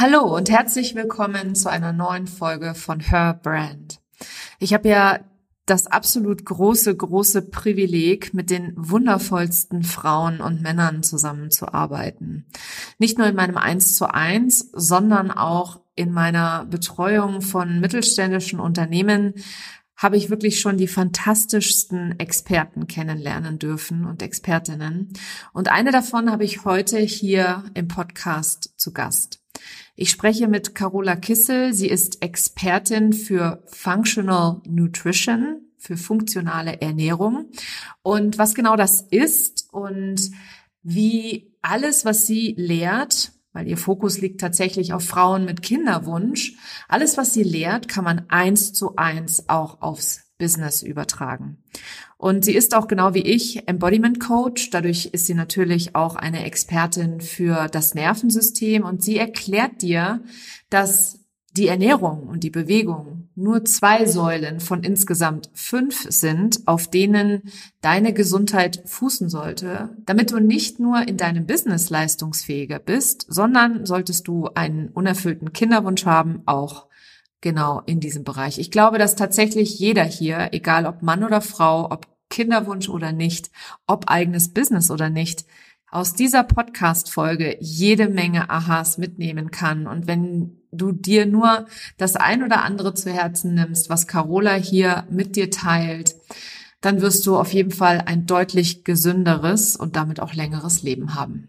Hallo und herzlich willkommen zu einer neuen Folge von Her Brand. Ich habe ja das absolut große, große Privileg, mit den wundervollsten Frauen und Männern zusammenzuarbeiten. Nicht nur in meinem Eins zu eins, sondern auch in meiner Betreuung von mittelständischen Unternehmen habe ich wirklich schon die fantastischsten Experten kennenlernen dürfen und Expertinnen. Und eine davon habe ich heute hier im Podcast zu Gast. Ich spreche mit Carola Kissel. Sie ist Expertin für Functional Nutrition, für funktionale Ernährung. Und was genau das ist und wie alles, was sie lehrt, weil ihr Fokus liegt tatsächlich auf Frauen mit Kinderwunsch. Alles, was sie lehrt, kann man eins zu eins auch aufs Business übertragen. Und sie ist auch genau wie ich Embodiment Coach. Dadurch ist sie natürlich auch eine Expertin für das Nervensystem und sie erklärt dir, dass die Ernährung und die Bewegung nur zwei Säulen von insgesamt fünf sind, auf denen deine Gesundheit fußen sollte, damit du nicht nur in deinem Business leistungsfähiger bist, sondern solltest du einen unerfüllten Kinderwunsch haben, auch genau in diesem Bereich. Ich glaube, dass tatsächlich jeder hier, egal ob Mann oder Frau, ob Kinderwunsch oder nicht, ob eigenes Business oder nicht, aus dieser Podcast-Folge jede Menge Aha's mitnehmen kann. Und wenn du dir nur das ein oder andere zu Herzen nimmst, was Carola hier mit dir teilt, dann wirst du auf jeden Fall ein deutlich gesünderes und damit auch längeres Leben haben.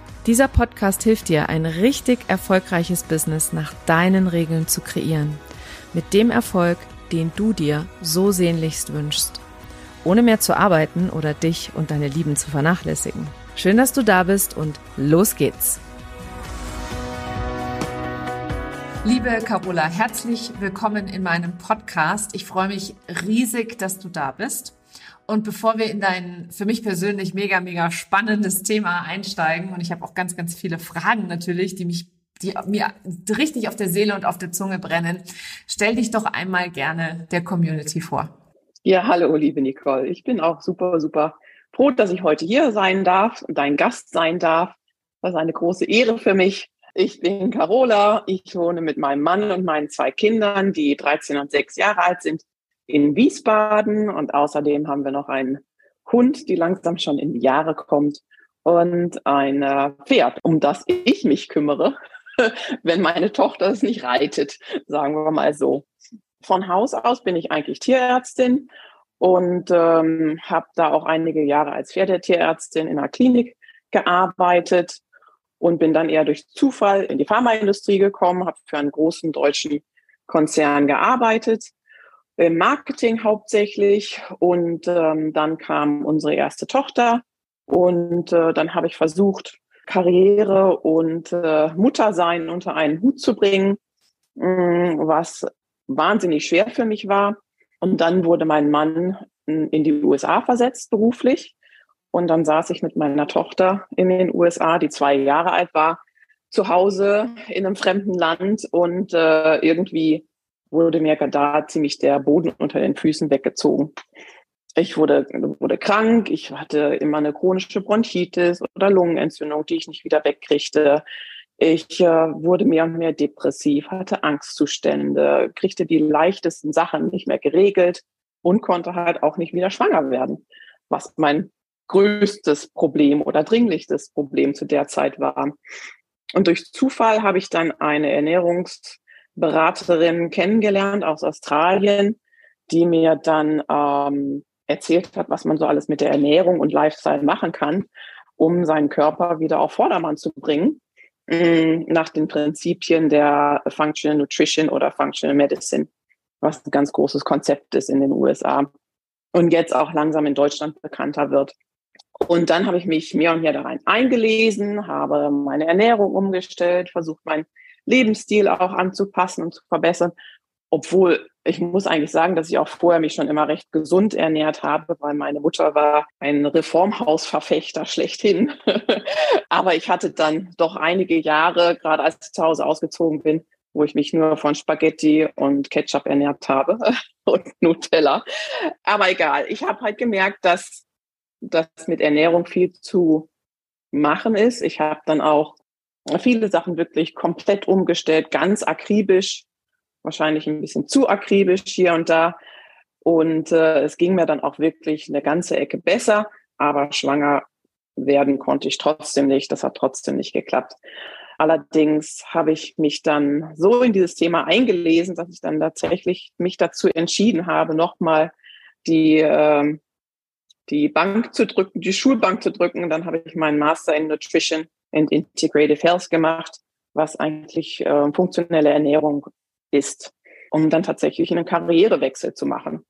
Dieser Podcast hilft dir, ein richtig erfolgreiches Business nach deinen Regeln zu kreieren. Mit dem Erfolg, den du dir so sehnlichst wünschst. Ohne mehr zu arbeiten oder dich und deine Lieben zu vernachlässigen. Schön, dass du da bist und los geht's. Liebe Carola, herzlich willkommen in meinem Podcast. Ich freue mich riesig, dass du da bist. Und bevor wir in dein für mich persönlich mega, mega spannendes Thema einsteigen, und ich habe auch ganz, ganz viele Fragen natürlich, die mich die mir richtig auf der Seele und auf der Zunge brennen. Stell dich doch einmal gerne der Community vor. Ja, hallo, liebe Nicole. Ich bin auch super, super froh, dass ich heute hier sein darf und dein Gast sein darf. Das ist eine große Ehre für mich. Ich bin Carola. Ich wohne mit meinem Mann und meinen zwei Kindern, die 13 und 6 Jahre alt sind, in Wiesbaden und außerdem haben wir noch einen Hund, die langsam schon in die Jahre kommt und ein äh, Pferd, um das ich mich kümmere, wenn meine Tochter es nicht reitet, sagen wir mal so. Von Haus aus bin ich eigentlich Tierärztin und ähm, habe da auch einige Jahre als Pferdetierärztin in einer Klinik gearbeitet und bin dann eher durch Zufall in die Pharmaindustrie gekommen, habe für einen großen deutschen Konzern gearbeitet im Marketing hauptsächlich. Und ähm, dann kam unsere erste Tochter. Und äh, dann habe ich versucht, Karriere und äh, Muttersein unter einen Hut zu bringen, mh, mm, was wahnsinnig schwer für mich war. Und dann wurde mein Mann in die USA versetzt, beruflich. Und dann saß ich mit meiner Tochter in den USA, die zwei Jahre alt war, zu Hause in einem fremden Land und äh, irgendwie wurde mir da ziemlich der Boden unter den Füßen weggezogen. Ich wurde, wurde krank, ich hatte immer eine chronische Bronchitis oder Lungenentzündung, die ich nicht wieder wegkriegte. Ich äh, wurde mehr und mehr depressiv, hatte Angstzustände, kriegte die leichtesten Sachen nicht mehr geregelt und konnte halt auch nicht wieder schwanger werden, was mein größtes Problem oder dringlichstes Problem zu der Zeit war. Und durch Zufall habe ich dann eine Ernährungs- Beraterin kennengelernt aus Australien, die mir dann ähm, erzählt hat, was man so alles mit der Ernährung und Lifestyle machen kann, um seinen Körper wieder auf Vordermann zu bringen, mm, nach den Prinzipien der Functional Nutrition oder Functional Medicine, was ein ganz großes Konzept ist in den USA und jetzt auch langsam in Deutschland bekannter wird. Und dann habe ich mich mehr und mehr da rein eingelesen, habe meine Ernährung umgestellt, versucht, mein Lebensstil auch anzupassen und zu verbessern, obwohl ich muss eigentlich sagen, dass ich auch vorher mich schon immer recht gesund ernährt habe, weil meine Mutter war ein Reformhausverfechter schlechthin. Aber ich hatte dann doch einige Jahre, gerade als ich zu Hause ausgezogen bin, wo ich mich nur von Spaghetti und Ketchup ernährt habe und Nutella. Aber egal, ich habe halt gemerkt, dass das mit Ernährung viel zu machen ist. Ich habe dann auch viele Sachen wirklich komplett umgestellt, ganz akribisch wahrscheinlich ein bisschen zu akribisch hier und da. Und äh, es ging mir dann auch wirklich eine ganze Ecke besser, aber schwanger werden konnte ich trotzdem nicht. Das hat trotzdem nicht geklappt. Allerdings habe ich mich dann so in dieses Thema eingelesen, dass ich dann tatsächlich mich dazu entschieden habe, nochmal die, äh, die Bank zu drücken, die Schulbank zu drücken. Dann habe ich meinen Master in Nutrition and Integrative Health gemacht, was eigentlich äh, funktionelle Ernährung ist, um dann tatsächlich einen Karrierewechsel zu machen.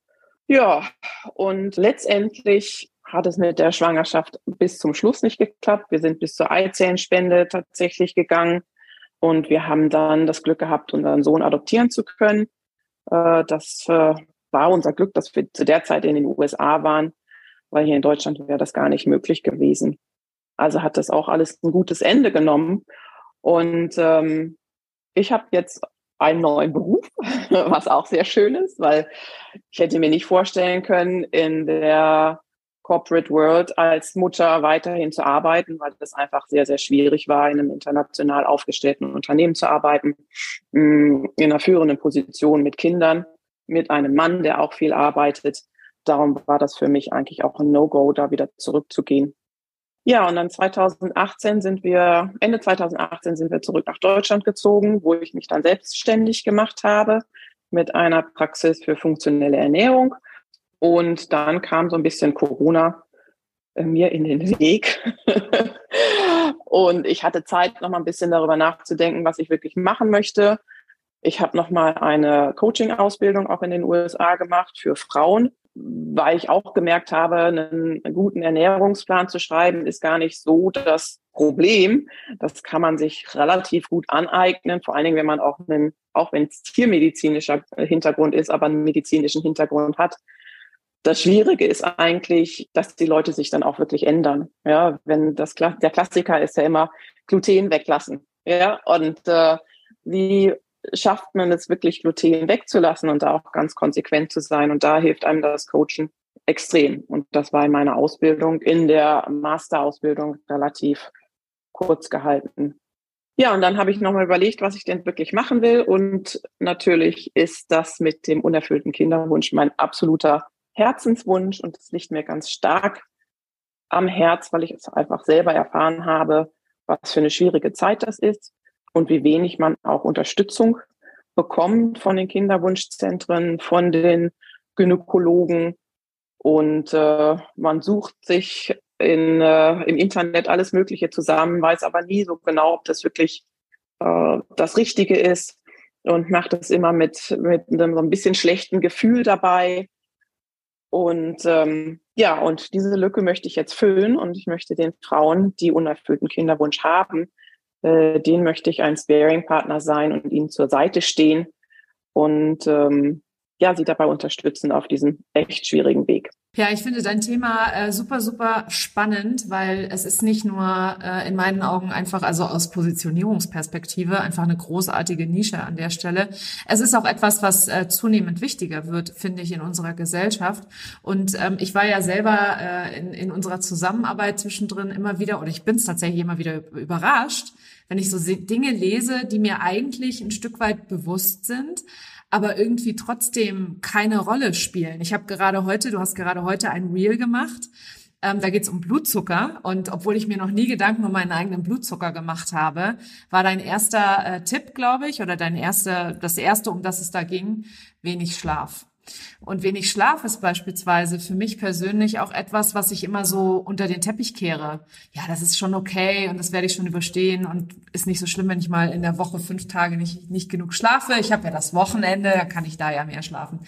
Ja, und letztendlich hat es mit der Schwangerschaft bis zum Schluss nicht geklappt. Wir sind bis zur Eizellenspende tatsächlich gegangen und wir haben dann das Glück gehabt, unseren Sohn adoptieren zu können. Äh, das äh, war unser Glück, dass wir zu der Zeit in den USA waren, weil hier in Deutschland wäre das gar nicht möglich gewesen. Also hat das auch alles ein gutes Ende genommen. Und ähm, ich habe jetzt einen neuen Beruf, was auch sehr schön ist, weil ich hätte mir nicht vorstellen können, in der Corporate World als Mutter weiterhin zu arbeiten, weil das einfach sehr, sehr schwierig war, in einem international aufgestellten Unternehmen zu arbeiten, mm, in einer führenden Position mit Kindern, mit einem Mann, der auch viel arbeitet. Darum war das für mich eigentlich auch ein No-Go, da wieder zurückzugehen. Ja, und dann 2018 sind wir, Ende 2018 sind wir zurück nach Deutschland gezogen, wo ich mich dann selbstständig gemacht habe mit einer Praxis für funktionelle Ernährung. Und dann kam so ein bisschen Corona äh, mir in den Weg. und ich hatte Zeit, noch mal ein bisschen darüber nachzudenken, was ich wirklich machen möchte. Ich habe noch mal eine Coaching-Ausbildung auch in den USA gemacht für Frauen weil ich auch gemerkt habe, einen, guten Ernährungsplan zu schreiben, ist gar nicht so das Problem. Das kann man sich relativ gut aneignen, vor allen Dingen, wenn man auch einen, auch wenn es tiermedizinischer Hintergrund ist, aber einen medizinischen Hintergrund hat. Das Schwierige ist eigentlich, dass die Leute sich dann auch wirklich ändern. Ja, wenn das der Klassiker ist ja immer Gluten weglassen. Ja, und äh, wie schafft man es wirklich, Gluten wegzulassen und da auch ganz konsequent zu sein. Und da hilft einem das Coachen extrem. Und das war in meiner Ausbildung, in der Masterausbildung relativ kurz gehalten. Ja, und dann habe ich nochmal überlegt, was ich denn wirklich machen will. Und natürlich ist das mit dem unerfüllten Kinderwunsch mein absoluter Herzenswunsch. Und es liegt mir ganz stark am Herz, weil ich es einfach selber erfahren habe, was für eine schwierige Zeit das ist und wie wenig man auch Unterstützung bekommt von den Kinderwunschzentren, von den Gynäkologen. Und äh, man sucht sich in, äh, im Internet alles Mögliche zusammen, weiß aber nie so genau, ob das wirklich äh, das Richtige ist und macht es immer mit, mit einem so ein bisschen schlechten Gefühl dabei. Und ähm, ja, und diese Lücke möchte ich jetzt füllen und ich möchte den Frauen, die unerfüllten Kinderwunsch haben, äh, den möchte ich ein Sparing-Partner sein und ihnen zur Seite stehen und ähm, ja, sie dabei unterstützen auf diesem echt schwierigen Weg. Ja, ich finde dein Thema äh, super, super spannend, weil es ist nicht nur äh, in meinen Augen einfach, also aus Positionierungsperspektive, einfach eine großartige Nische an der Stelle. Es ist auch etwas, was äh, zunehmend wichtiger wird, finde ich, in unserer Gesellschaft. Und ähm, ich war ja selber äh, in, in unserer Zusammenarbeit zwischendrin immer wieder, oder ich bin es tatsächlich immer wieder überrascht, wenn ich so Dinge lese, die mir eigentlich ein Stück weit bewusst sind, aber irgendwie trotzdem keine Rolle spielen. Ich habe gerade heute, du hast gerade heute ein Reel gemacht. Ähm, da geht es um Blutzucker. Und obwohl ich mir noch nie Gedanken um meinen eigenen Blutzucker gemacht habe, war dein erster äh, Tipp, glaube ich, oder dein erster, das erste, um das es da ging, wenig Schlaf. Und wenig Schlaf ist beispielsweise für mich persönlich auch etwas, was ich immer so unter den Teppich kehre. Ja, das ist schon okay und das werde ich schon überstehen und ist nicht so schlimm, wenn ich mal in der Woche fünf Tage nicht, nicht genug schlafe. Ich habe ja das Wochenende, da kann ich da ja mehr schlafen.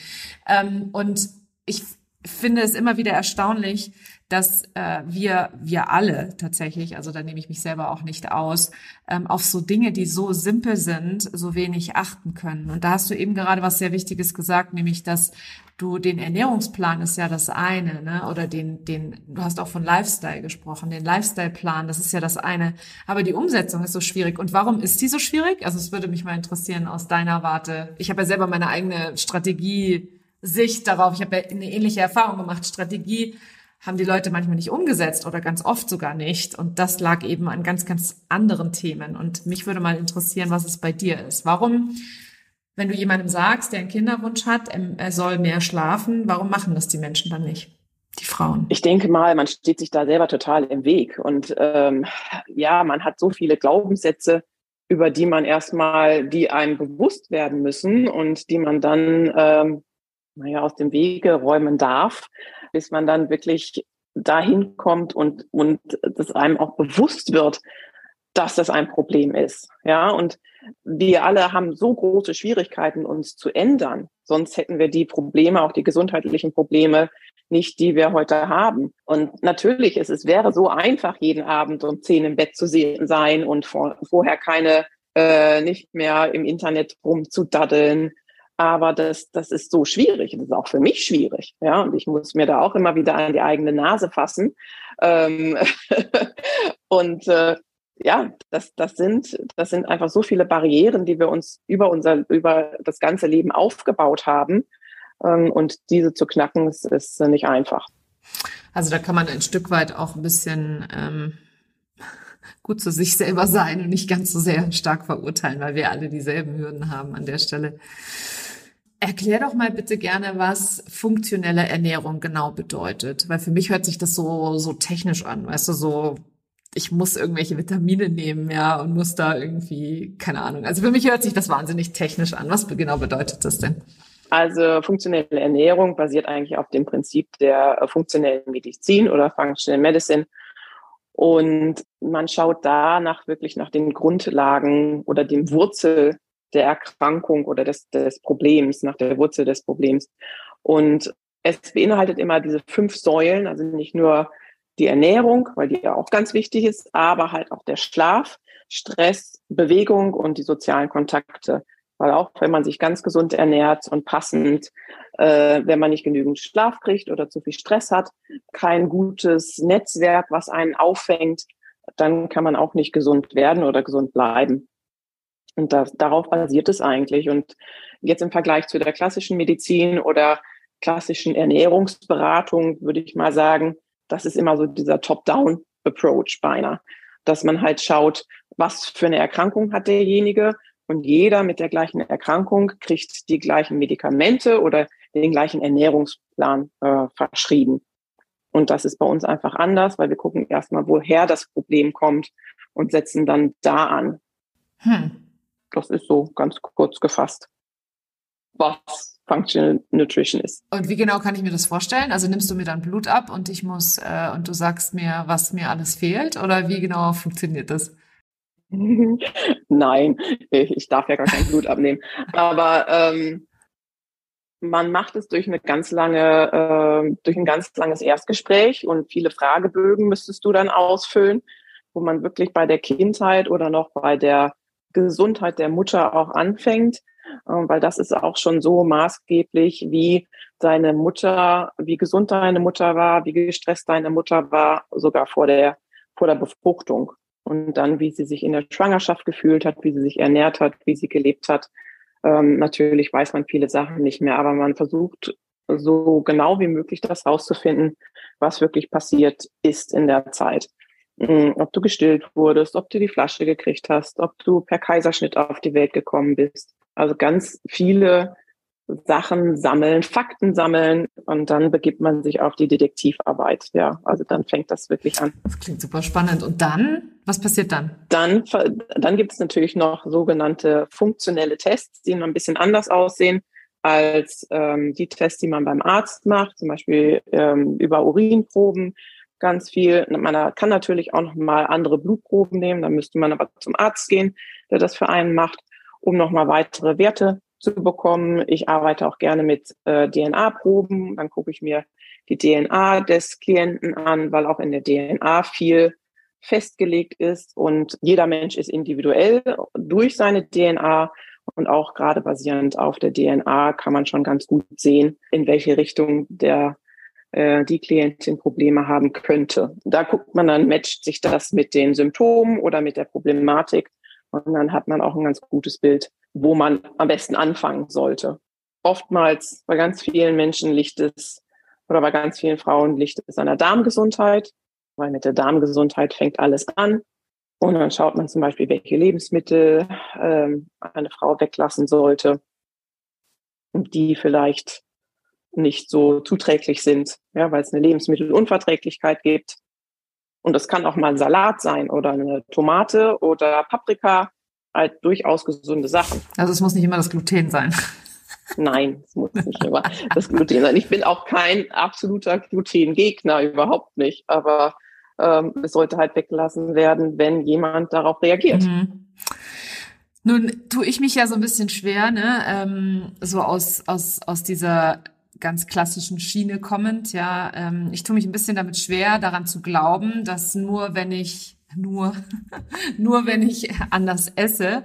Ähm, und ich finde es immer wieder erstaunlich, dass äh, wir, wir alle tatsächlich, also da nehme ich mich selber auch nicht aus, ähm, auf so Dinge, die so simpel sind, so wenig achten können. Und da hast du eben gerade was sehr Wichtiges gesagt, nämlich, dass du den Ernährungsplan ist ja das eine, ne? Oder den, den, du hast auch von Lifestyle gesprochen, den Lifestyle-Plan, das ist ja das eine. Aber die Umsetzung ist so schwierig. Und warum ist die so schwierig? Also es würde mich mal interessieren aus deiner Warte. Ich habe ja selber meine eigene Strategie Sicht darauf. Ich habe ja eine ähnliche Erfahrung gemacht. Strategie haben die Leute manchmal nicht umgesetzt oder ganz oft sogar nicht. Und das lag eben an ganz, ganz anderen Themen. Und mich würde mal interessieren, was es bei dir ist. Warum, wenn du jemandem sagst, der einen Kinderwunsch hat, er soll mehr schlafen, warum machen das die Menschen dann nicht? Die Frauen. Ich denke mal, man steht sich da selber total im Weg. Und ähm, ja, man hat so viele Glaubenssätze, über die man erstmal, die einem bewusst werden müssen und die man dann ähm, naja, aus dem Wege räumen darf, bis man dann wirklich dahin kommt und, und das einem auch bewusst wird, dass das ein Problem ist. Ja, und wir alle haben so große Schwierigkeiten, uns zu ändern. Sonst hätten wir die Probleme, auch die gesundheitlichen Probleme, nicht, die wir heute haben. Und natürlich ist es wäre so einfach, jeden Abend um zehn im Bett zu sein und vor, vorher keine, äh, nicht mehr im Internet rumzudaddeln, aber das, das ist so schwierig. Das ist auch für mich schwierig. Ja, und ich muss mir da auch immer wieder an die eigene Nase fassen. Ähm und äh, ja, das, das sind, das sind einfach so viele Barrieren, die wir uns über unser, über das ganze Leben aufgebaut haben. Ähm, und diese zu knacken, ist, ist nicht einfach. Also da kann man ein Stück weit auch ein bisschen ähm, gut zu sich selber sein und nicht ganz so sehr stark verurteilen, weil wir alle dieselben Hürden haben an der Stelle. Erklär doch mal bitte gerne, was funktionelle Ernährung genau bedeutet, weil für mich hört sich das so so technisch an, weißt du, so ich muss irgendwelche Vitamine nehmen, ja, und muss da irgendwie, keine Ahnung. Also für mich hört sich das wahnsinnig technisch an. Was genau bedeutet das denn? Also funktionelle Ernährung basiert eigentlich auf dem Prinzip der äh, funktionellen Medizin oder Functional Medicine. Und man schaut da nach wirklich nach den Grundlagen oder dem Wurzel der Erkrankung oder des, des Problems, nach der Wurzel des Problems. Und es beinhaltet immer diese fünf Säulen, also nicht nur die Ernährung, weil die ja auch ganz wichtig ist, aber halt auch der Schlaf, Stress, Bewegung und die sozialen Kontakte. Weil auch wenn man sich ganz gesund ernährt und passend, äh, wenn man nicht genügend Schlaf kriegt oder zu viel Stress hat, kein gutes Netzwerk, was einen auffängt, dann kann man auch nicht gesund werden oder gesund bleiben. Und das, darauf basiert es eigentlich. Und jetzt im Vergleich zu der klassischen Medizin oder klassischen Ernährungsberatung würde ich mal sagen, das ist immer so dieser Top-Down-Approach beinahe, dass man halt schaut, was für eine Erkrankung hat derjenige und jeder mit der gleichen Erkrankung kriegt die gleichen Medikamente oder den gleichen Ernährungsplan äh, verschrieben. Und das ist bei uns einfach anders, weil wir gucken erstmal, woher das Problem kommt und setzen dann da an. Hm. Das ist so ganz kurz gefasst, was Functional Nutrition ist. Und wie genau kann ich mir das vorstellen? Also nimmst du mir dann Blut ab und ich muss äh, und du sagst mir, was mir alles fehlt, oder wie genau funktioniert das? Nein, ich darf ja gar kein Blut abnehmen. Aber ähm, man macht es durch eine ganz lange, äh, durch ein ganz langes Erstgespräch und viele Fragebögen müsstest du dann ausfüllen, wo man wirklich bei der Kindheit oder noch bei der Gesundheit der Mutter auch anfängt, äh, weil das ist auch schon so maßgeblich, wie deine Mutter, wie gesund deine Mutter war, wie gestresst deine Mutter war, sogar vor der, vor der Befruchtung. Und dann, wie sie sich in der Schwangerschaft gefühlt hat, wie sie sich ernährt hat, wie sie gelebt hat. Ähm, natürlich weiß man viele Sachen nicht mehr, aber man versucht so genau wie möglich das rauszufinden, was wirklich passiert ist in der Zeit. Hm, ob du gestillt wurdest, ob du die Flasche gekriegt hast, ob du per Kaiserschnitt auf die Welt gekommen bist. Also ganz viele Sachen sammeln, Fakten sammeln und dann begibt man sich auf die Detektivarbeit. Ja, also dann fängt das wirklich an. Das klingt super spannend. Und dann, was passiert dann? Dann, dann gibt es natürlich noch sogenannte funktionelle Tests, die noch ein bisschen anders aussehen als ähm, die Tests, die man beim Arzt macht, zum Beispiel ähm, über Urinproben ganz viel. Man kann natürlich auch noch mal andere Blutproben nehmen, da müsste man aber zum Arzt gehen, der das für einen macht, um noch mal weitere Werte zu bekommen. Ich arbeite auch gerne mit äh, DNA-Proben. Dann gucke ich mir die DNA des Klienten an, weil auch in der DNA viel festgelegt ist und jeder Mensch ist individuell durch seine DNA und auch gerade basierend auf der DNA kann man schon ganz gut sehen, in welche Richtung der äh, die Klientin Probleme haben könnte. Da guckt man dann, matcht sich das mit den Symptomen oder mit der Problematik und dann hat man auch ein ganz gutes Bild, wo man am besten anfangen sollte. Oftmals bei ganz vielen Menschen liegt es oder bei ganz vielen Frauen liegt es an der Darmgesundheit, weil mit der Darmgesundheit fängt alles an. Und dann schaut man zum Beispiel, welche Lebensmittel ähm, eine Frau weglassen sollte, die vielleicht nicht so zuträglich sind, ja, weil es eine Lebensmittelunverträglichkeit gibt. Und das kann auch mal ein Salat sein oder eine Tomate oder Paprika, halt durchaus gesunde Sachen. Also es muss nicht immer das Gluten sein. Nein, es muss nicht immer das Gluten sein. Ich bin auch kein absoluter Glutengegner, überhaupt nicht. Aber ähm, es sollte halt weggelassen werden, wenn jemand darauf reagiert. Mhm. Nun tue ich mich ja so ein bisschen schwer, ne, ähm, so aus, aus, aus dieser ganz klassischen Schiene kommend, ja. Ähm, ich tue mich ein bisschen damit schwer, daran zu glauben, dass nur wenn ich, nur, nur wenn ich anders esse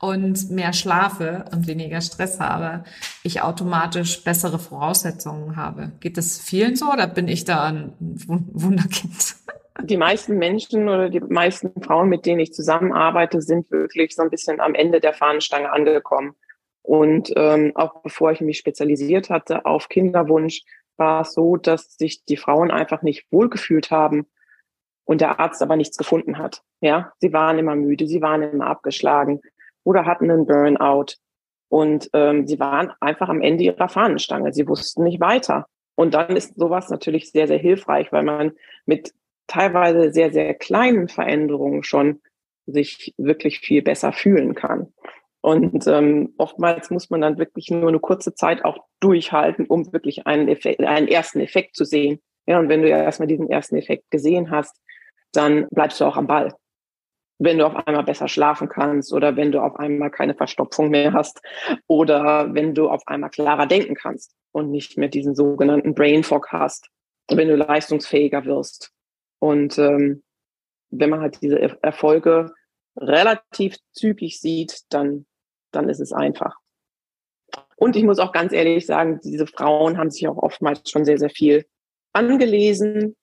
und mehr schlafe und weniger Stress habe, ich automatisch bessere Voraussetzungen habe. Geht das vielen so oder bin ich da ein Wunderkind? die meisten Menschen oder die meisten Frauen, mit denen ich zusammenarbeite, sind wirklich so ein bisschen am Ende der Fahnenstange angekommen. Und ähm, auch bevor ich mich spezialisiert hatte auf Kinderwunsch, war es so, dass sich die Frauen einfach nicht wohlgefühlt haben und der Arzt aber nichts gefunden hat. Ja, sie waren immer müde, sie waren immer abgeschlagen oder hatten einen Burnout und ähm, sie waren einfach am Ende ihrer Fahnenstange. Sie wussten nicht weiter. Und dann ist sowas natürlich sehr, sehr hilfreich, weil man mit teilweise sehr, sehr kleinen Veränderungen schon sich wirklich viel besser fühlen kann. Und ähm, oftmals muss man dann wirklich nur eine kurze Zeit auch durchhalten, um wirklich einen, Effekt, einen ersten Effekt zu sehen. Ja, und wenn du ja erstmal diesen ersten Effekt gesehen hast, dann bleibst du auch am Ball. Wenn du auf einmal besser schlafen kannst oder wenn du auf einmal keine Verstopfung mehr hast oder wenn du auf einmal klarer denken kannst und nicht mehr diesen sogenannten Brain Fog hast, wenn du leistungsfähiger wirst. Und ähm, wenn man halt diese Erfolge relativ zügig sieht, dann, dann ist es einfach. Und ich muss auch ganz ehrlich sagen, diese Frauen haben sich auch oftmals schon sehr, sehr viel angelesen,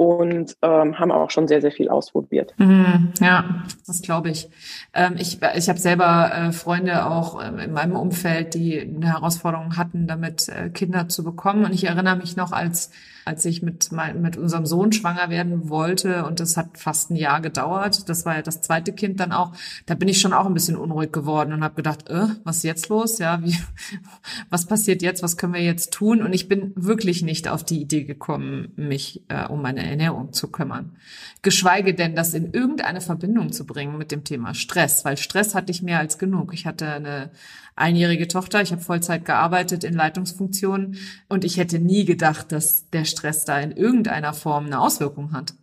und ähm, haben auch schon sehr, sehr viel ausprobiert. Mhm, ja, das glaube ich. Ähm, ich ich habe selber äh, Freunde auch äh, in meinem Umfeld, die eine Herausforderung hatten, damit äh, Kinder zu bekommen. Und ich erinnere mich noch, als als ich mit mein, mit unserem Sohn schwanger werden wollte und das hat fast ein Jahr gedauert. Das war ja das zweite Kind dann auch. Da bin ich schon auch ein bisschen unruhig geworden und habe gedacht, äh, was ist jetzt los? Ja, wie was passiert jetzt? Was können wir jetzt tun? Und ich bin wirklich nicht auf die Idee gekommen, mich äh, um meine Ernährung zu kümmern. Geschweige denn, das in irgendeine Verbindung zu bringen mit dem Thema Stress, weil Stress hatte ich mehr als genug. Ich hatte eine einjährige Tochter, ich habe Vollzeit gearbeitet in Leitungsfunktionen und ich hätte nie gedacht, dass der Stress da in irgendeiner Form eine Auswirkung hat.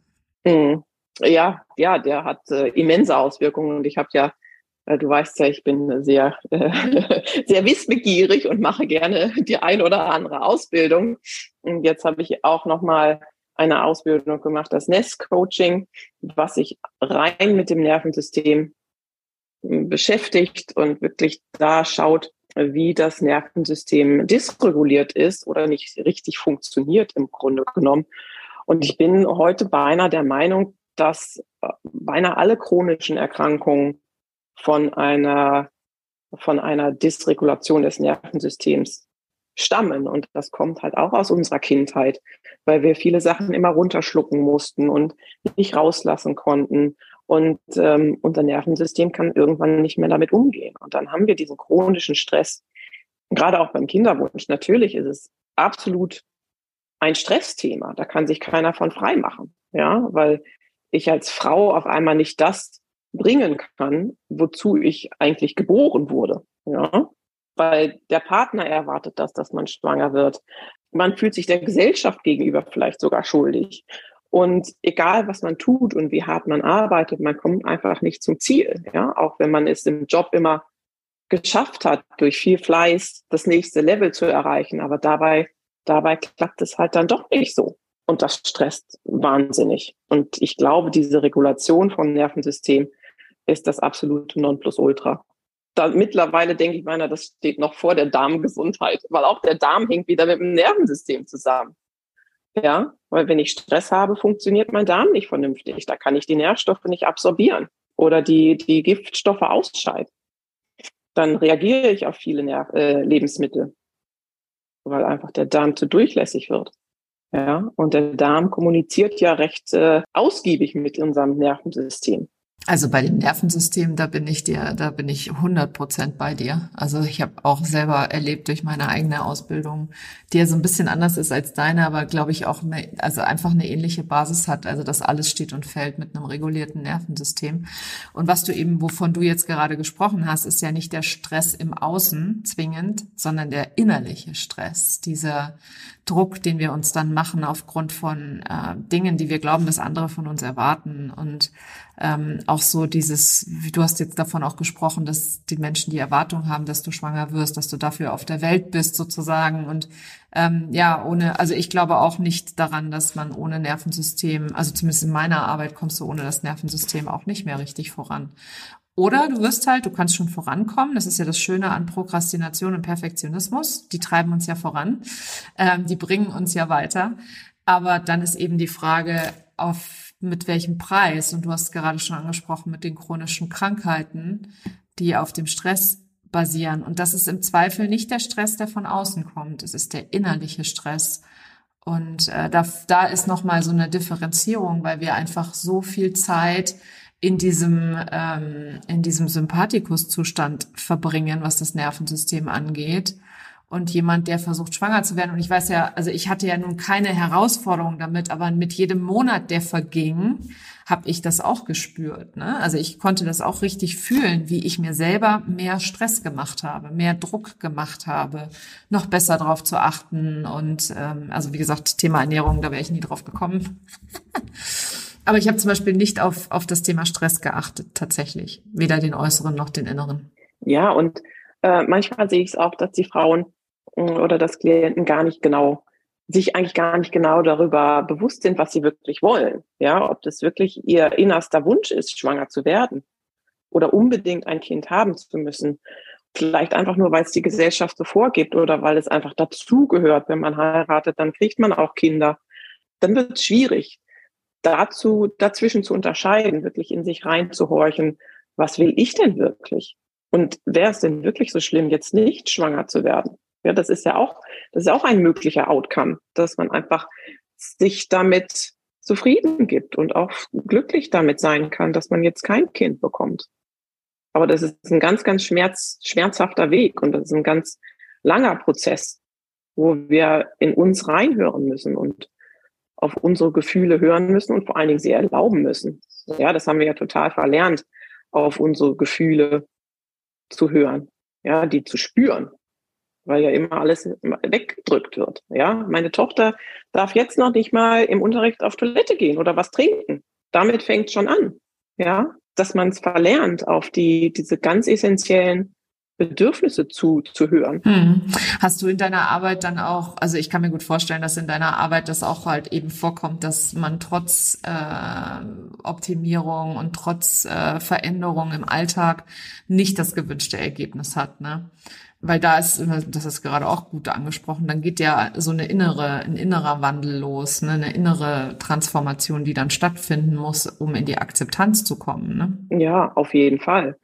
Mhm. Ja, ja, der hat äh, immense Auswirkungen und ich habe ja äh, Du weißt ja, ich bin sehr, äh, sehr wissbegierig und mache gerne die ein oder andere Ausbildung. Und jetzt habe ich auch noch mal eine Ausbildung gemacht, das Nest-Coaching, was sich rein mit dem Nervensystem beschäftigt und wirklich da schaut, wie das Nervensystem dysreguliert ist oder nicht richtig funktioniert im Grunde genommen. Und ich bin heute beinahe der Meinung, dass äh, beinahe alle chronischen Erkrankungen von einer, von einer Dysregulation des Nervensystems stammen. Und das kommt halt auch aus unserer Kindheit, weil wir viele Sachen immer runterschlucken mussten und nicht rauslassen konnten. Und ähm, unser Nervensystem kann irgendwann nicht mehr damit umgehen. Und dann haben wir diesen chronischen Stress. Gerade auch beim Kinderwunsch. Natürlich ist es absolut ein Stressthema. Da kann sich keiner von frei machen. Ja, weil ich als Frau auf einmal nicht das bringen kann, wozu ich eigentlich geboren wurde. Ja, weil der Partner erwartet das, dass man schwanger wird. Man fühlt sich der Gesellschaft gegenüber vielleicht sogar schuldig. Und egal, was man tut und wie hart man arbeitet, man kommt einfach nicht zum Ziel. Ja, auch wenn man es im Job immer geschafft hat, durch viel Fleiß das nächste Level zu erreichen. Aber dabei, dabei klappt es halt dann doch nicht so. Und das stresst wahnsinnig. Und ich glaube, diese Regulation von Nervensystem ist das absolute Nonplusultra. Da mittlerweile denke ich meiner, das steht noch vor der Darmgesundheit, weil auch der Darm hängt wieder mit dem Nervensystem zusammen. Ja, weil wenn ich Stress habe, funktioniert mein Darm nicht vernünftig. Da kann ich die Nährstoffe nicht absorbieren oder die, die Giftstoffe ausscheiden. Dann reagiere ich auf viele Ner äh, Lebensmittel, weil einfach der Darm zu durchlässig wird. Ja, und der Darm kommuniziert ja recht äh, ausgiebig mit unserem Nervensystem. Also bei dem Nervensystem, da bin ich dir, da bin ich 100 Prozent bei dir. Also ich habe auch selber erlebt durch meine eigene Ausbildung, die ja so ein bisschen anders ist als deine, aber glaube ich auch, eine, also einfach eine ähnliche Basis hat. Also dass alles steht und fällt mit einem regulierten Nervensystem. Und was du eben, wovon du jetzt gerade gesprochen hast, ist ja nicht der Stress im Außen zwingend, sondern der innerliche Stress, dieser Druck, den wir uns dann machen aufgrund von äh, Dingen, die wir glauben, dass andere von uns erwarten und ähm, auch so dieses, wie du hast jetzt davon auch gesprochen, dass die Menschen die Erwartung haben, dass du schwanger wirst, dass du dafür auf der Welt bist sozusagen und ähm, ja, ohne, also ich glaube auch nicht daran, dass man ohne Nervensystem, also zumindest in meiner Arbeit kommst du ohne das Nervensystem auch nicht mehr richtig voran. Oder du wirst halt, du kannst schon vorankommen. Das ist ja das Schöne an Prokrastination und Perfektionismus. Die treiben uns ja voran. Ähm, die bringen uns ja weiter. Aber dann ist eben die Frage, auf mit welchem Preis. Und du hast gerade schon angesprochen mit den chronischen Krankheiten, die auf dem Stress basieren. Und das ist im Zweifel nicht der Stress, der von außen kommt. Es ist der innerliche Stress. Und äh, da, da ist nochmal so eine Differenzierung, weil wir einfach so viel Zeit in diesem, ähm, in diesem Sympathikuszustand verbringen, was das Nervensystem angeht und jemand, der versucht, schwanger zu werden. Und ich weiß ja, also ich hatte ja nun keine Herausforderung damit, aber mit jedem Monat, der verging, habe ich das auch gespürt. Ne? Also ich konnte das auch richtig fühlen, wie ich mir selber mehr Stress gemacht habe, mehr Druck gemacht habe, noch besser drauf zu achten. Und ähm, also wie gesagt, Thema Ernährung, da wäre ich nie drauf gekommen. aber ich habe zum Beispiel nicht auf, auf das Thema Stress geachtet, tatsächlich. Weder den äußeren noch den inneren. Ja, und äh, manchmal sehe ich es auch, dass die Frauen oder dass Klienten gar nicht genau, sich eigentlich gar nicht genau darüber bewusst sind, was sie wirklich wollen. Ja, ob das wirklich ihr innerster Wunsch ist, schwanger zu werden oder unbedingt ein Kind haben zu müssen. Vielleicht einfach nur, weil es die Gesellschaft so vorgibt oder weil es einfach dazugehört. Wenn man heiratet, dann kriegt man auch Kinder. Dann wird es schwierig, dazu, dazwischen zu unterscheiden, wirklich in sich reinzuhorchen. Was will ich denn wirklich? Und wäre es denn wirklich so schlimm, jetzt nicht schwanger zu werden? Ja, das ist ja auch, das ist auch ein möglicher Outcome, dass man einfach sich damit zufrieden gibt und auch glücklich damit sein kann, dass man jetzt kein Kind bekommt. Aber das ist ein ganz, ganz schmerz, schmerzhafter Weg und das ist ein ganz langer Prozess, wo wir in uns reinhören müssen und auf unsere Gefühle hören müssen und vor allen Dingen sie erlauben müssen. Ja, das haben wir ja total verlernt, auf unsere Gefühle zu hören, ja, die zu spüren weil ja immer alles weggedrückt wird. Ja, meine Tochter darf jetzt noch nicht mal im Unterricht auf Toilette gehen oder was trinken. Damit fängt schon an. Ja, dass man es verlernt, auf die, diese ganz essentiellen Bedürfnisse zu, zu hören. Hm. Hast du in deiner Arbeit dann auch, also ich kann mir gut vorstellen, dass in deiner Arbeit das auch halt eben vorkommt, dass man trotz äh, Optimierung und trotz äh, Veränderung im Alltag nicht das gewünschte Ergebnis hat, ne? Weil da ist, das ist gerade auch gut angesprochen, dann geht ja so eine innere, ein innerer Wandel los, ne? eine innere Transformation, die dann stattfinden muss, um in die Akzeptanz zu kommen. Ne? Ja, auf jeden Fall.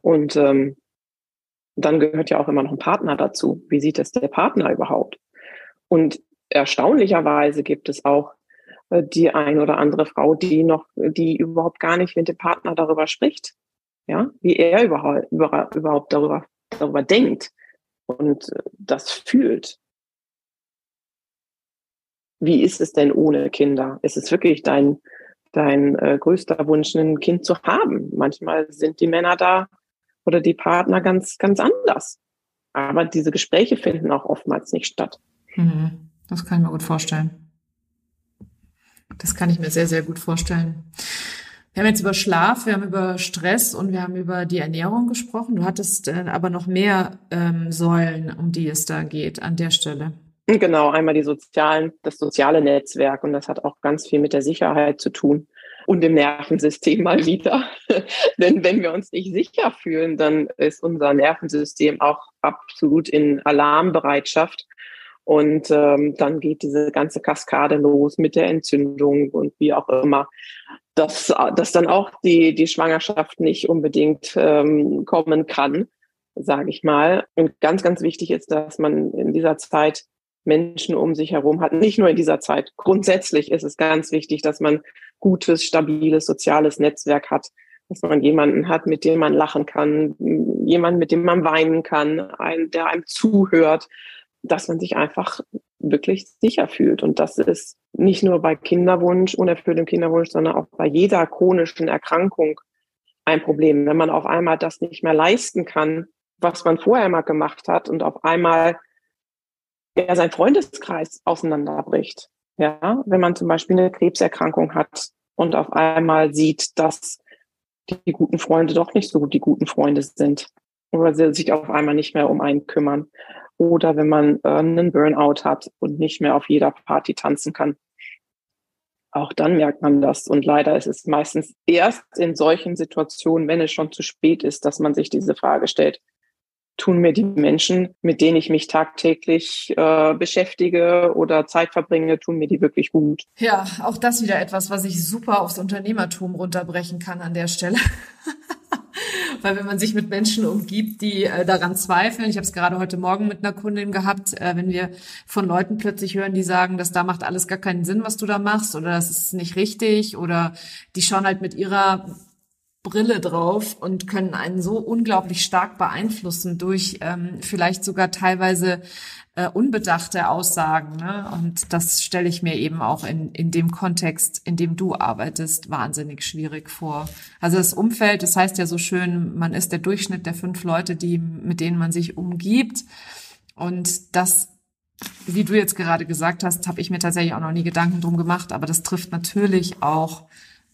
Und ähm, dann gehört ja auch immer noch ein Partner dazu. Wie sieht es der Partner überhaupt? Und erstaunlicherweise gibt es auch äh, die ein oder andere Frau, die noch, die überhaupt gar nicht mit dem Partner darüber spricht. Ja, wie er überhaupt, überhaupt darüber, darüber denkt und das fühlt. Wie ist es denn ohne Kinder? Ist es wirklich dein, dein äh, größter Wunsch, ein Kind zu haben? Manchmal sind die Männer da oder die Partner ganz, ganz anders. Aber diese Gespräche finden auch oftmals nicht statt. Mhm. Das kann ich mir gut vorstellen. Das kann ich mir sehr, sehr gut vorstellen. Wir haben jetzt über Schlaf, wir haben über Stress und wir haben über die Ernährung gesprochen. Du hattest äh, aber noch mehr ähm, Säulen, um die es da geht an der Stelle. Genau, einmal die sozialen, das soziale Netzwerk und das hat auch ganz viel mit der Sicherheit zu tun und dem Nervensystem mal wieder. Denn wenn wir uns nicht sicher fühlen, dann ist unser Nervensystem auch absolut in Alarmbereitschaft. Und ähm, dann geht diese ganze Kaskade los mit der Entzündung und wie auch immer, dass, dass dann auch die, die Schwangerschaft nicht unbedingt ähm, kommen kann, sage ich mal. Und ganz, ganz wichtig ist, dass man in dieser Zeit Menschen um sich herum hat. Nicht nur in dieser Zeit. Grundsätzlich ist es ganz wichtig, dass man gutes, stabiles, soziales Netzwerk hat, dass man jemanden hat, mit dem man lachen kann, jemanden, mit dem man weinen kann, ein, der einem zuhört, dass man sich einfach wirklich sicher fühlt. Und das ist nicht nur bei Kinderwunsch, unerfülltem Kinderwunsch, sondern auch bei jeder chronischen Erkrankung ein Problem. Wenn man auf einmal das nicht mehr leisten kann, was man vorher mal gemacht hat und auf einmal er sein Freundeskreis auseinanderbricht. Ja, wenn man zum Beispiel eine Krebserkrankung hat und auf einmal sieht, dass die guten Freunde doch nicht so gut die guten Freunde sind oder sie sich auf einmal nicht mehr um einen kümmern. Oder wenn man äh, einen Burnout hat und nicht mehr auf jeder Party tanzen kann. Auch dann merkt man das. Und leider ist es meistens erst in solchen Situationen, wenn es schon zu spät ist, dass man sich diese Frage stellt, tun mir die Menschen, mit denen ich mich tagtäglich äh, beschäftige oder Zeit verbringe, tun mir die wirklich gut. Ja, auch das wieder etwas, was ich super aufs Unternehmertum runterbrechen kann an der Stelle. Weil wenn man sich mit Menschen umgibt, die äh, daran zweifeln, ich habe es gerade heute Morgen mit einer Kundin gehabt, äh, wenn wir von Leuten plötzlich hören, die sagen, dass da macht alles gar keinen Sinn, was du da machst, oder das ist nicht richtig, oder die schauen halt mit ihrer Brille drauf und können einen so unglaublich stark beeinflussen durch ähm, vielleicht sogar teilweise äh, unbedachte Aussagen. Ne? Und das stelle ich mir eben auch in, in dem Kontext, in dem du arbeitest, wahnsinnig schwierig vor. Also das Umfeld, das heißt ja so schön, man ist der Durchschnitt der fünf Leute, die, mit denen man sich umgibt. Und das wie du jetzt gerade gesagt hast, habe ich mir tatsächlich auch noch nie Gedanken drum gemacht, aber das trifft natürlich auch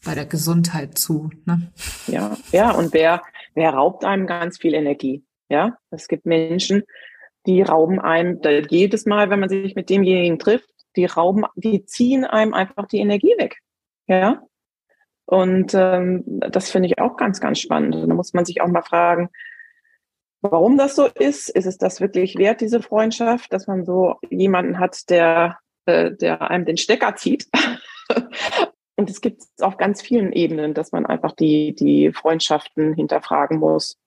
bei der Gesundheit zu. Ne? Ja, ja, und wer, wer raubt einem ganz viel Energie? Ja, es gibt Menschen, die rauben einem jedes Mal, wenn man sich mit demjenigen trifft, die rauben, die ziehen einem einfach die Energie weg. Ja. Und ähm, das finde ich auch ganz, ganz spannend. da muss man sich auch mal fragen, warum das so ist. Ist es das wirklich wert, diese Freundschaft, dass man so jemanden hat, der, äh, der einem den Stecker zieht? Und es gibt es auf ganz vielen Ebenen, dass man einfach die, die Freundschaften hinterfragen muss.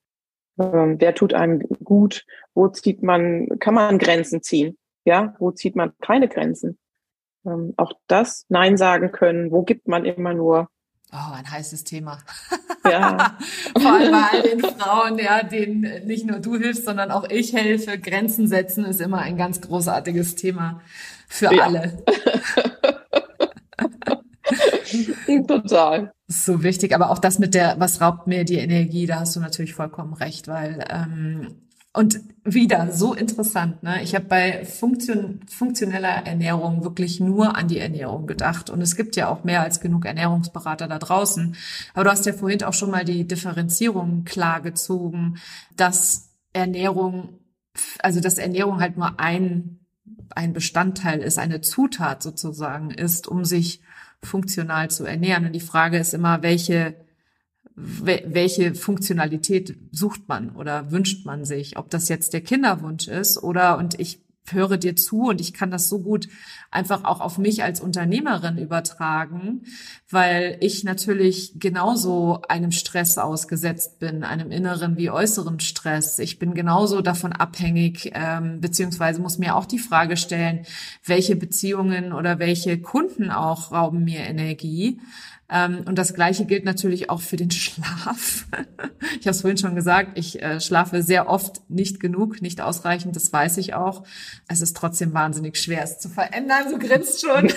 Ähm, wer tut einem gut? Wo zieht man, kann man Grenzen ziehen? Ja, wo zieht man keine Grenzen? Ähm, auch das Nein sagen können. Wo gibt man immer nur? Oh, ein heißes Thema. Ja. Vor allem bei all den Frauen, ja, denen nicht nur du hilfst, sondern auch ich helfe. Grenzen setzen ist immer ein ganz großartiges Thema für ja. alle. Total. So wichtig, aber auch das mit der, was raubt mir die Energie, da hast du natürlich vollkommen recht, weil ähm, und wieder so interessant, ne? Ich habe bei Funktion, funktioneller Ernährung wirklich nur an die Ernährung gedacht. Und es gibt ja auch mehr als genug Ernährungsberater da draußen. Aber du hast ja vorhin auch schon mal die Differenzierung klar gezogen, dass Ernährung, also dass Ernährung halt nur ein, ein Bestandteil ist, eine Zutat sozusagen ist, um sich funktional zu ernähren. Und die Frage ist immer, welche, welche Funktionalität sucht man oder wünscht man sich? Ob das jetzt der Kinderwunsch ist oder, und ich höre dir zu und ich kann das so gut einfach auch auf mich als Unternehmerin übertragen, weil ich natürlich genauso einem Stress ausgesetzt bin, einem inneren wie äußeren Stress. Ich bin genauso davon abhängig, ähm, beziehungsweise muss mir auch die Frage stellen, welche Beziehungen oder welche Kunden auch rauben mir Energie. Ähm, und das Gleiche gilt natürlich auch für den Schlaf. ich habe es vorhin schon gesagt, ich äh, schlafe sehr oft nicht genug, nicht ausreichend, das weiß ich auch. Es ist trotzdem wahnsinnig schwer, es zu verändern. Du grinst schon.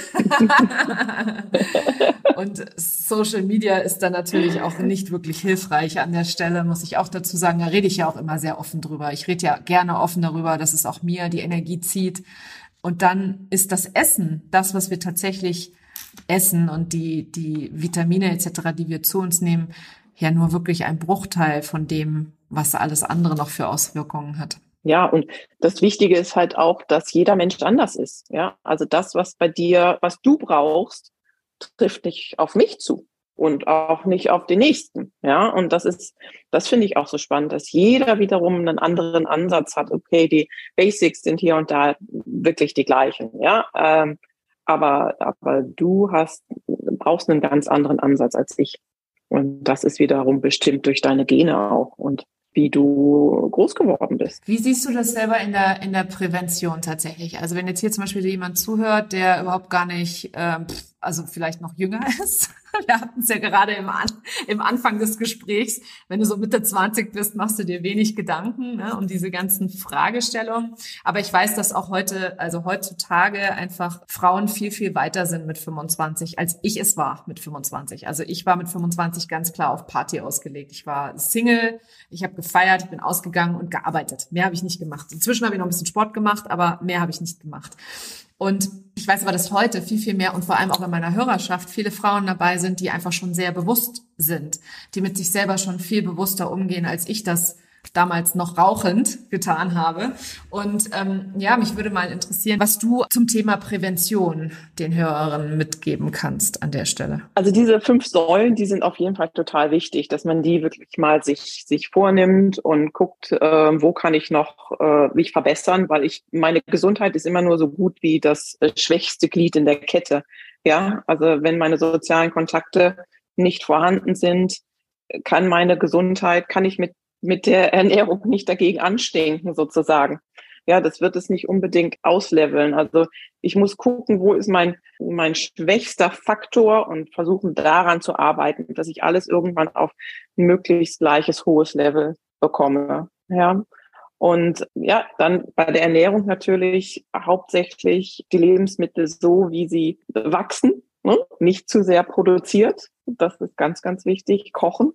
und Social Media ist da natürlich auch nicht wirklich hilfreich an der Stelle, muss ich auch dazu sagen. Da rede ich ja auch immer sehr offen drüber. Ich rede ja gerne offen darüber, dass es auch mir die Energie zieht. Und dann ist das Essen das, was wir tatsächlich Essen und die, die Vitamine etc., die wir zu uns nehmen, ja nur wirklich ein Bruchteil von dem, was alles andere noch für Auswirkungen hat. Ja, und das Wichtige ist halt auch, dass jeder Mensch anders ist. Ja, also das, was bei dir, was du brauchst, trifft nicht auf mich zu und auch nicht auf den nächsten. Ja, und das ist, das finde ich auch so spannend, dass jeder wiederum einen anderen Ansatz hat. Okay, die Basics sind hier und da wirklich die gleichen. Ja, ähm, aber, aber du hast, brauchst einen ganz anderen Ansatz als ich. Und das ist wiederum bestimmt durch deine Gene auch. Und wie du groß geworden bist. Wie siehst du das selber in der in der Prävention tatsächlich? Also wenn jetzt hier zum Beispiel jemand zuhört, der überhaupt gar nicht, äh, also vielleicht noch jünger ist, wir hatten es ja gerade im, An im Anfang des Gesprächs, wenn du so Mitte 20 bist, machst du dir wenig Gedanken ne, um diese ganzen Fragestellungen. Aber ich weiß, dass auch heute, also heutzutage einfach Frauen viel, viel weiter sind mit 25, als ich es war mit 25. Also ich war mit 25 ganz klar auf Party ausgelegt. Ich war Single, ich habe gefeiert, ich bin ausgegangen und gearbeitet. Mehr habe ich nicht gemacht. Inzwischen habe ich noch ein bisschen Sport gemacht, aber mehr habe ich nicht gemacht. Und ich weiß aber, dass heute viel, viel mehr und vor allem auch in meiner Hörerschaft viele Frauen dabei sind, die einfach schon sehr bewusst sind, die mit sich selber schon viel bewusster umgehen, als ich das damals noch rauchend getan habe. Und ähm, ja, mich würde mal interessieren, was du zum Thema Prävention den Hörerinnen mitgeben kannst an der Stelle. Also diese fünf Säulen, die sind auf jeden Fall total wichtig, dass man die wirklich mal sich sich vornimmt und guckt, äh, wo kann ich noch äh, mich verbessern, weil ich meine Gesundheit ist immer nur so gut wie das äh, schwächste Glied in der Kette. Ja, also wenn meine sozialen Kontakte nicht vorhanden sind, kann meine Gesundheit, kann ich mit mit der Ernährung nicht dagegen anstinken, sozusagen. Ja, das wird es nicht unbedingt ausleveln. Also ich muss gucken, wo ist mein, mein schwächster Faktor und versuchen daran zu arbeiten, dass ich alles irgendwann auf ein möglichst gleiches hohes Level bekomme. Ja. Und ja, dann bei der Ernährung natürlich hauptsächlich die Lebensmittel so, wie sie wachsen, ne? nicht zu sehr produziert. Das ist ganz, ganz wichtig. Kochen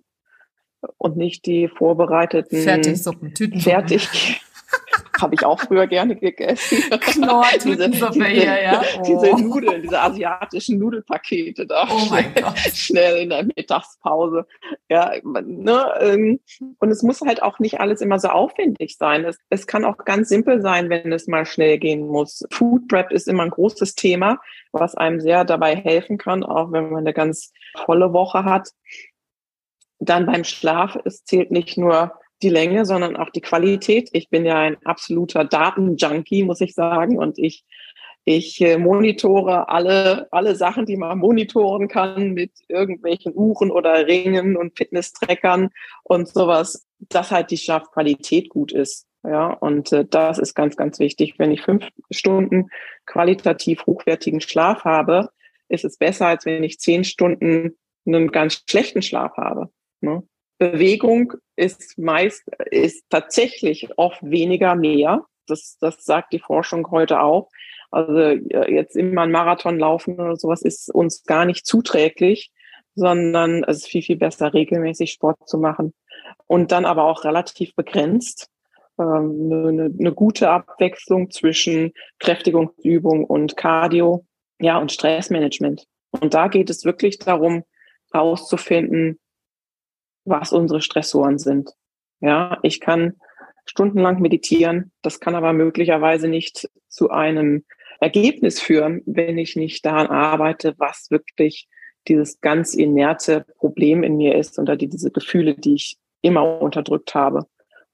und nicht die vorbereiteten Fertigsuppen, Tüten. Fertig. Habe ich auch früher gerne gegessen. Knorr-Tütensuppe hier, ja. Oh. Diese Nudeln, diese asiatischen Nudelpakete da. Oh mein Gott. Schnell in der Mittagspause. Ja, ne, ähm, und es muss halt auch nicht alles immer so aufwendig sein. Es, es kann auch ganz simpel sein, wenn es mal schnell gehen muss. Food Prep ist immer ein großes Thema, was einem sehr dabei helfen kann, auch wenn man eine ganz volle Woche hat. Dann beim Schlaf, es zählt nicht nur die Länge, sondern auch die Qualität. Ich bin ja ein absoluter Datenjunkie, muss ich sagen, und ich ich äh, monitore alle, alle Sachen, die man monitoren kann mit irgendwelchen Uhren oder Ringen und Fitness-Trackern und sowas, dass halt die Schlafqualität gut ist. Ja, und äh, das ist ganz, ganz wichtig. Wenn ich fünf Stunden qualitativ hochwertigen Schlaf habe, ist es besser, als wenn ich zehn Stunden einen ganz schlechten Schlaf habe. Ne? Bewegung ist meist, ist tatsächlich oft weniger mehr. Das, das sagt die Forschung heute auch. Also jetzt immer ein Marathon laufen oder sowas ist uns gar nicht zuträglich, sondern es ist viel, viel besser, regelmäßig Sport zu machen. Und dann aber auch relativ begrenzt. Ähm, eine, eine gute Abwechslung zwischen Kräftigungsübung und Cardio, ja, und Stressmanagement. Und da geht es wirklich darum, herauszufinden, was unsere Stressoren sind. Ja, ich kann stundenlang meditieren. Das kann aber möglicherweise nicht zu einem Ergebnis führen, wenn ich nicht daran arbeite, was wirklich dieses ganz inerte Problem in mir ist die, diese Gefühle, die ich immer unterdrückt habe,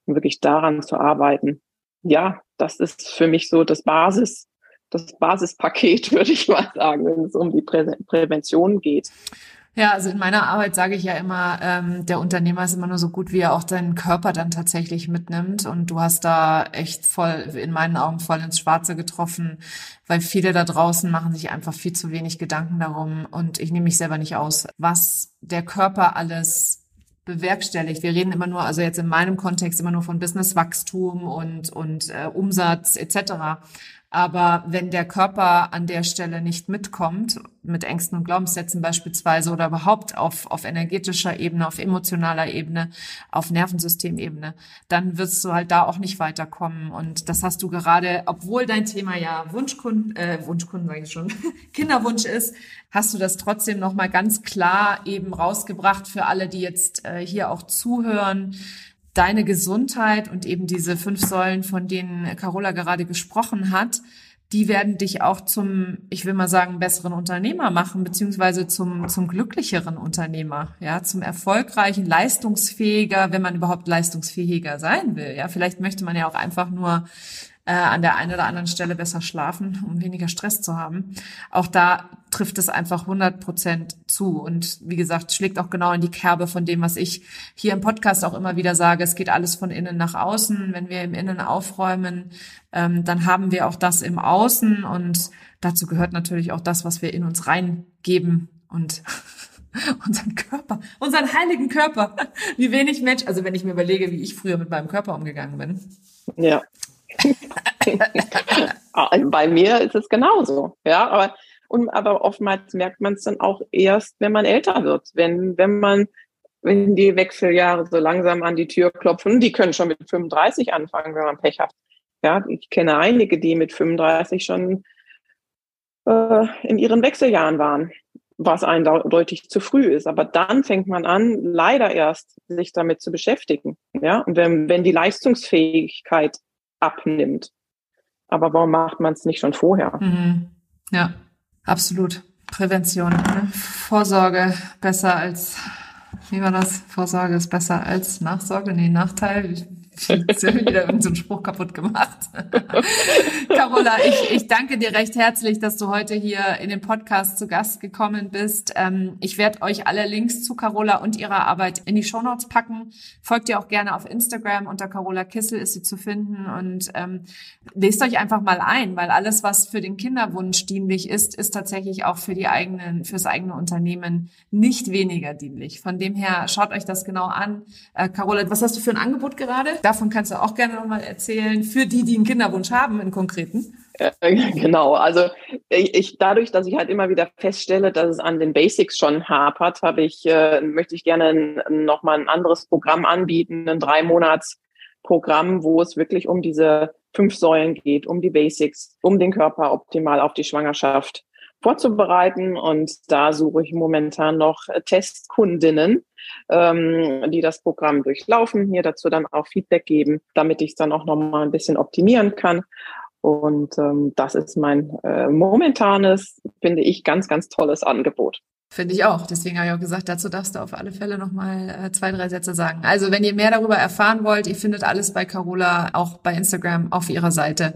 um wirklich daran zu arbeiten. Ja, das ist für mich so das Basis, das Basispaket, würde ich mal sagen, wenn es um die Prä Prävention geht. Ja, also in meiner Arbeit sage ich ja immer, ähm, der Unternehmer ist immer nur so gut, wie er auch seinen Körper dann tatsächlich mitnimmt. Und du hast da echt voll, in meinen Augen voll ins Schwarze getroffen, weil viele da draußen machen sich einfach viel zu wenig Gedanken darum. Und ich nehme mich selber nicht aus, was der Körper alles bewerkstelligt. Wir reden immer nur, also jetzt in meinem Kontext immer nur von Businesswachstum und, und äh, Umsatz etc. Aber wenn der Körper an der Stelle nicht mitkommt, mit Ängsten und Glaubenssätzen beispielsweise oder überhaupt auf, auf energetischer Ebene, auf emotionaler Ebene, auf Nervensystemebene, dann wirst du halt da auch nicht weiterkommen. Und das hast du gerade, obwohl dein Thema ja Wunschkunden, äh, Wunschkunden sage ich schon, Kinderwunsch ist, hast du das trotzdem nochmal ganz klar eben rausgebracht für alle, die jetzt äh, hier auch zuhören deine Gesundheit und eben diese fünf Säulen, von denen Carola gerade gesprochen hat, die werden dich auch zum, ich will mal sagen, besseren Unternehmer machen, beziehungsweise zum, zum glücklicheren Unternehmer, ja, zum erfolgreichen, leistungsfähiger, wenn man überhaupt leistungsfähiger sein will. Ja, vielleicht möchte man ja auch einfach nur äh, an der einen oder anderen Stelle besser schlafen, um weniger Stress zu haben. Auch da trifft es einfach 100 Prozent zu und wie gesagt, schlägt auch genau in die Kerbe von dem, was ich hier im Podcast auch immer wieder sage. Es geht alles von innen nach außen. Wenn wir im Innen aufräumen, ähm, dann haben wir auch das im Außen und dazu gehört natürlich auch das, was wir in uns reingeben und unseren Körper, unseren heiligen Körper. Wie wenig Mensch, also wenn ich mir überlege, wie ich früher mit meinem Körper umgegangen bin. Ja. Bei mir ist es genauso. Ja, aber, und, aber oftmals merkt man es dann auch erst, wenn man älter wird. Wenn, wenn man, wenn die Wechseljahre so langsam an die Tür klopfen, die können schon mit 35 anfangen, wenn man Pech hat. Ja, ich kenne einige, die mit 35 schon äh, in ihren Wechseljahren waren, was eindeutig zu früh ist. Aber dann fängt man an, leider erst sich damit zu beschäftigen. Ja, und wenn, wenn die Leistungsfähigkeit abnimmt. Aber warum macht man es nicht schon vorher? Mhm. Ja, absolut. Prävention, ne? Vorsorge besser als, wie war das? Vorsorge ist besser als Nachsorge? Nee, Nachteil. Jetzt haben wieder irgendeinen Spruch kaputt gemacht. Carola, ich, ich danke dir recht herzlich, dass du heute hier in den Podcast zu Gast gekommen bist. Ähm, ich werde euch alle Links zu Carola und ihrer Arbeit in die Shownotes packen. Folgt ihr auch gerne auf Instagram. Unter Carola Kissel ist sie zu finden und ähm, lest euch einfach mal ein, weil alles, was für den Kinderwunsch dienlich ist, ist tatsächlich auch für die eigenen, fürs eigene Unternehmen nicht weniger dienlich. Von dem her schaut euch das genau an. Äh, Carola, was hast du für ein Angebot gerade? Davon kannst du auch gerne nochmal erzählen, für die, die einen Kinderwunsch haben, in konkreten. Genau, also ich dadurch, dass ich halt immer wieder feststelle, dass es an den Basics schon hapert, habe ich äh, möchte ich gerne nochmal ein anderes Programm anbieten, ein drei Monats Programm, wo es wirklich um diese fünf Säulen geht, um die Basics, um den Körper optimal auf die Schwangerschaft vorzubereiten. Und da suche ich momentan noch Testkundinnen, ähm, die das Programm durchlaufen, mir dazu dann auch Feedback geben, damit ich es dann auch nochmal ein bisschen optimieren kann. Und ähm, das ist mein äh, momentanes, finde ich, ganz, ganz tolles Angebot. Finde ich auch. Deswegen habe ich auch gesagt, dazu darfst du auf alle Fälle nochmal äh, zwei, drei Sätze sagen. Also wenn ihr mehr darüber erfahren wollt, ihr findet alles bei Carola, auch bei Instagram auf ihrer Seite.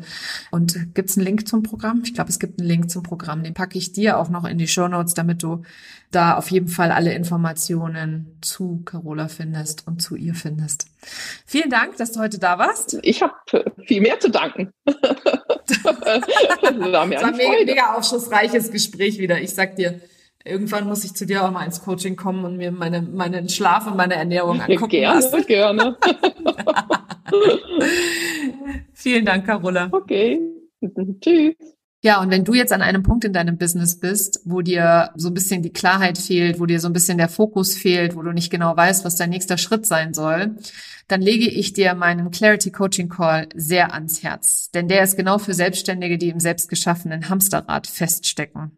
Und gibt's einen Link zum Programm? Ich glaube, es gibt einen Link zum Programm. Den packe ich dir auch noch in die Show Notes, damit du da auf jeden Fall alle Informationen zu Carola findest und zu ihr findest. Vielen Dank, dass du heute da warst. Ich habe viel mehr zu danken. das war mir das war ein mega, mega aufschlussreiches Gespräch wieder. Ich sag dir, irgendwann muss ich zu dir auch mal ins Coaching kommen und mir meine, meinen Schlaf und meine Ernährung angucken. Gerne, lassen. gerne. Vielen Dank, Carola. Okay. Tschüss. Ja, und wenn du jetzt an einem Punkt in deinem Business bist, wo dir so ein bisschen die Klarheit fehlt, wo dir so ein bisschen der Fokus fehlt, wo du nicht genau weißt, was dein nächster Schritt sein soll, dann lege ich dir meinen Clarity Coaching Call sehr ans Herz. Denn der ist genau für Selbstständige, die im selbstgeschaffenen Hamsterrad feststecken.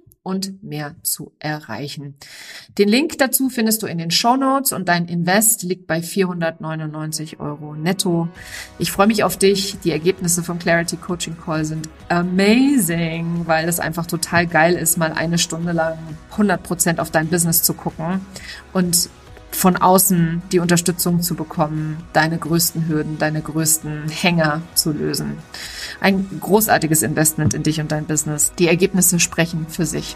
und mehr zu erreichen. Den Link dazu findest du in den Show Notes und dein Invest liegt bei 499 Euro netto. Ich freue mich auf dich. Die Ergebnisse vom Clarity Coaching Call sind amazing, weil es einfach total geil ist, mal eine Stunde lang 100 Prozent auf dein Business zu gucken und von außen die Unterstützung zu bekommen, deine größten Hürden, deine größten Hänger zu lösen. Ein großartiges Investment in dich und dein Business. Die Ergebnisse sprechen für sich.